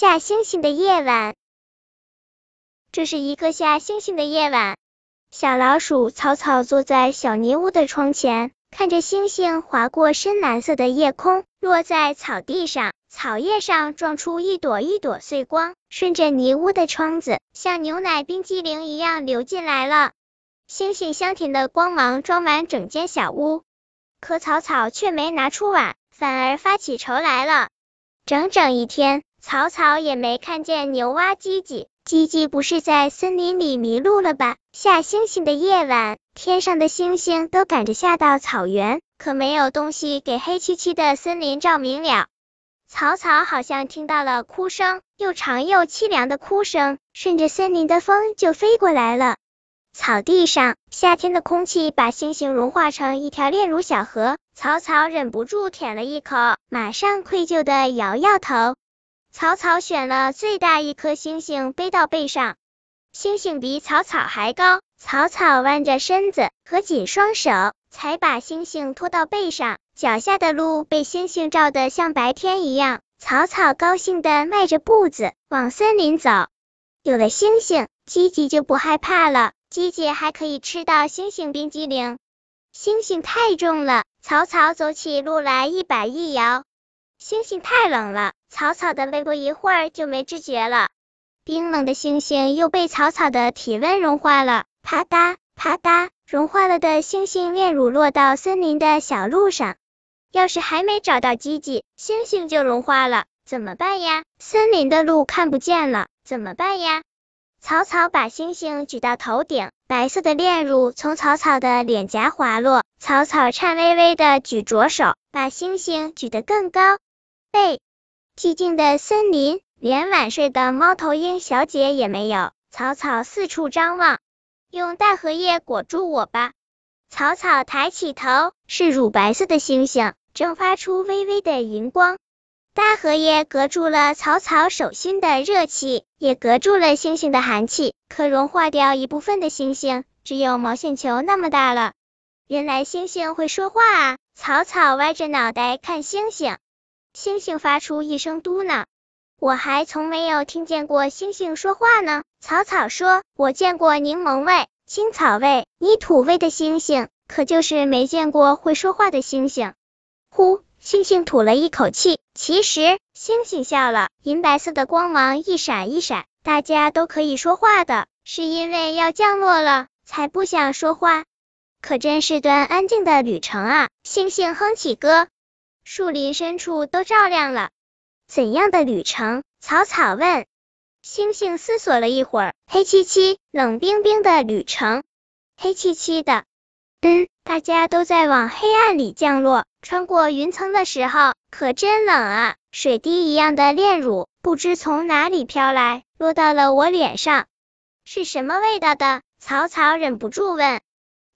下星星的夜晚。这是一个下星星的夜晚，小老鼠草草坐在小泥屋的窗前，看着星星划过深蓝色的夜空，落在草地上，草叶上撞出一朵一朵碎光，顺着泥屋的窗子，像牛奶冰激凌一样流进来了。星星香甜的光芒装满整间小屋，可草草却没拿出碗，反而发起愁来了。整整一天，草草也没看见牛蛙叽叽。叽叽不是在森林里迷路了吧？下星星的夜晚，天上的星星都赶着下到草原，可没有东西给黑漆漆的森林照明了。草草好像听到了哭声，又长又凄凉的哭声，顺着森林的风就飞过来了。草地上，夏天的空气把星星融化成一条炼乳小河。草草忍不住舔了一口，马上愧疚的摇摇头。草草选了最大一颗星星背到背上，星星比草草还高。草草弯着身子，合紧双手，才把星星拖到背上。脚下的路被星星照得像白天一样。草草高兴的迈着步子往森林走。有了星星，吉吉就不害怕了。吉吉还可以吃到星星冰激凌。星星太重了，草草走起路来一摆一摇。星星太冷了，草草的喂过一会儿就没知觉了。冰冷的星星又被草草的体温融化了，啪嗒啪嗒，融化了的星星炼乳落到森林的小路上。要是还没找到鸡鸡，星星就融化了，怎么办呀？森林的路看不见了，怎么办呀？草草把星星举到头顶，白色的炼乳从草草的脸颊滑落，草草颤巍巍的举着手，把星星举得更高。背，寂静的森林，连晚睡的猫头鹰小姐也没有。草草四处张望，用大荷叶裹住我吧。草草抬起头，是乳白色的星星，正发出微微的银光。大荷叶隔住了草草手心的热气，也隔住了星星的寒气，可融化掉一部分的星星，只有毛线球那么大了。原来星星会说话啊！草草歪着脑袋看星星。星星发出一声嘟囔，我还从没有听见过星星说话呢。草草说，我见过柠檬味、青草味、泥土味的星星，可就是没见过会说话的星星。呼，星星吐了一口气。其实，星星笑了，银白色的光芒一闪一闪。大家都可以说话的，是因为要降落了，才不想说话。可真是段安静的旅程啊！星星哼起歌。树林深处都照亮了。怎样的旅程？草草问。星星思索了一会儿，黑漆漆、冷冰冰的旅程。黑漆漆的。嗯，大家都在往黑暗里降落。穿过云层的时候，可真冷啊！水滴一样的炼乳，不知从哪里飘来，落到了我脸上。是什么味道的？草草忍不住问。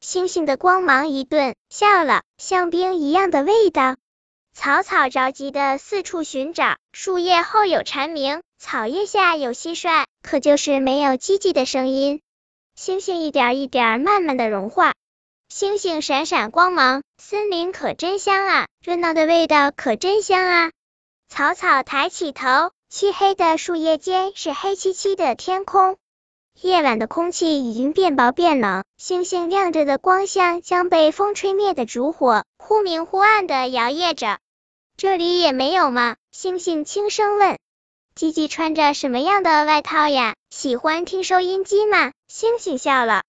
星星的光芒一顿，笑了，像冰一样的味道。草草着急的四处寻找，树叶后有蝉鸣，草叶下有蟋蟀，可就是没有叽叽的声音。星星一点一点慢慢的融化，星星闪闪光芒，森林可真香啊，热闹的味道可真香啊。草草抬起头，漆黑的树叶间是黑漆漆的天空。夜晚的空气已经变薄变冷，星星亮着的光像将被风吹灭的烛火，忽明忽暗的摇曳着。这里也没有吗？星星轻声问。吉吉穿着什么样的外套呀？喜欢听收音机吗？星星笑了，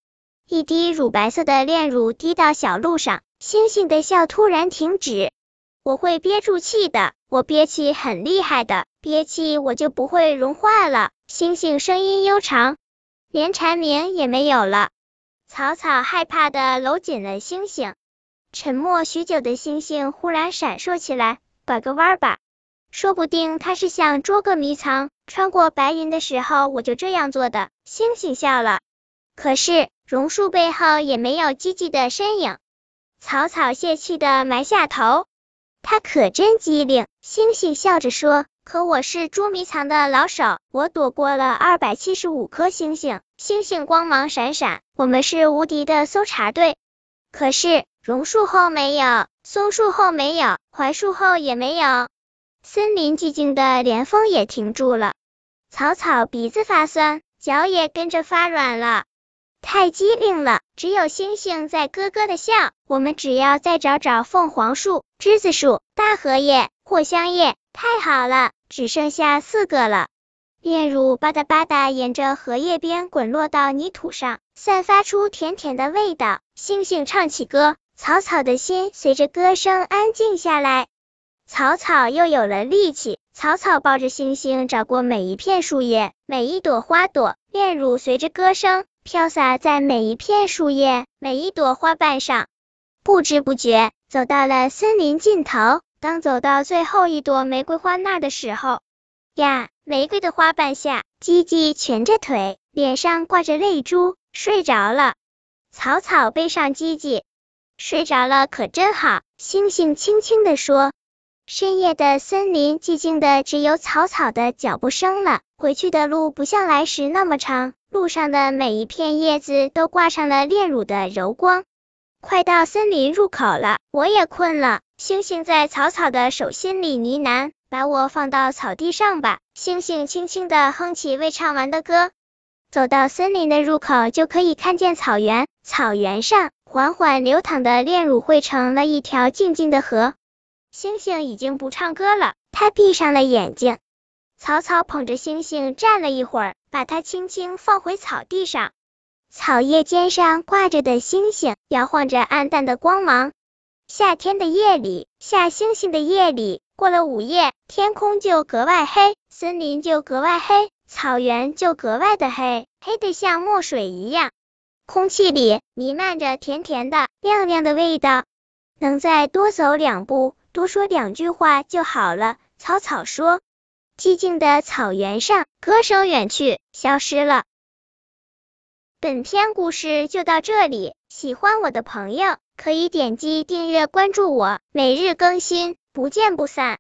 一滴乳白色的炼乳滴到小路上，星星的笑突然停止。我会憋住气的，我憋气很厉害的，憋气我就不会融化了。星星声音悠长，连蝉鸣也没有了。草草害怕的搂紧了星星。沉默许久的星星忽然闪烁起来。拐个弯吧，说不定他是想捉个迷藏。穿过白云的时候，我就这样做的。星星笑了，可是榕树背后也没有积极的身影。草草泄气的埋下头，他可真机灵。星星笑着说：“可我是捉迷藏的老手，我躲过了二百七十五颗星星。星星光芒闪闪，我们是无敌的搜查队。可是榕树后没有。”松树后没有，槐树后也没有，森林寂静的，连风也停住了。草草鼻子发酸，脚也跟着发软了。太机灵了，只有星星在咯咯的笑。我们只要再找找凤凰树、栀子树、大荷叶、藿香叶，太好了，只剩下四个了。炼乳吧嗒吧嗒沿着荷叶边滚落到泥土上，散发出甜甜的味道。星星唱起歌，草草的心随着歌声安静下来。草草又有了力气。草草抱着星星找过每一片树叶，每一朵花朵。炼乳随着歌声。飘洒在每一片树叶、每一朵花瓣上，不知不觉走到了森林尽头。当走到最后一朵玫瑰花那的时候，呀，玫瑰的花瓣下，吉吉蜷着腿，脸上挂着泪珠，睡着了。草草背上吉吉，睡着了可真好。星星轻轻地说。深夜的森林寂静的，只有草草的脚步声了。回去的路不像来时那么长。路上的每一片叶子都挂上了炼乳的柔光。快到森林入口了，我也困了。星星在草草的手心里呢喃：“把我放到草地上吧。”星星轻轻的哼起未唱完的歌。走到森林的入口，就可以看见草原。草原上缓缓流淌的炼乳汇成了一条静静的河。星星已经不唱歌了，它闭上了眼睛。草草捧着星星站了一会儿。把它轻轻放回草地上，草叶尖上挂着的星星摇晃着暗淡的光芒。夏天的夜里，下星星的夜里，过了午夜，天空就格外黑，森林就格外黑，草原就格外的黑，黑的像墨水一样。空气里弥漫着甜甜的、亮亮的味道。能再多走两步，多说两句话就好了。草草说。寂静的草原上，歌声远去，消失了。本篇故事就到这里，喜欢我的朋友可以点击订阅关注我，每日更新，不见不散。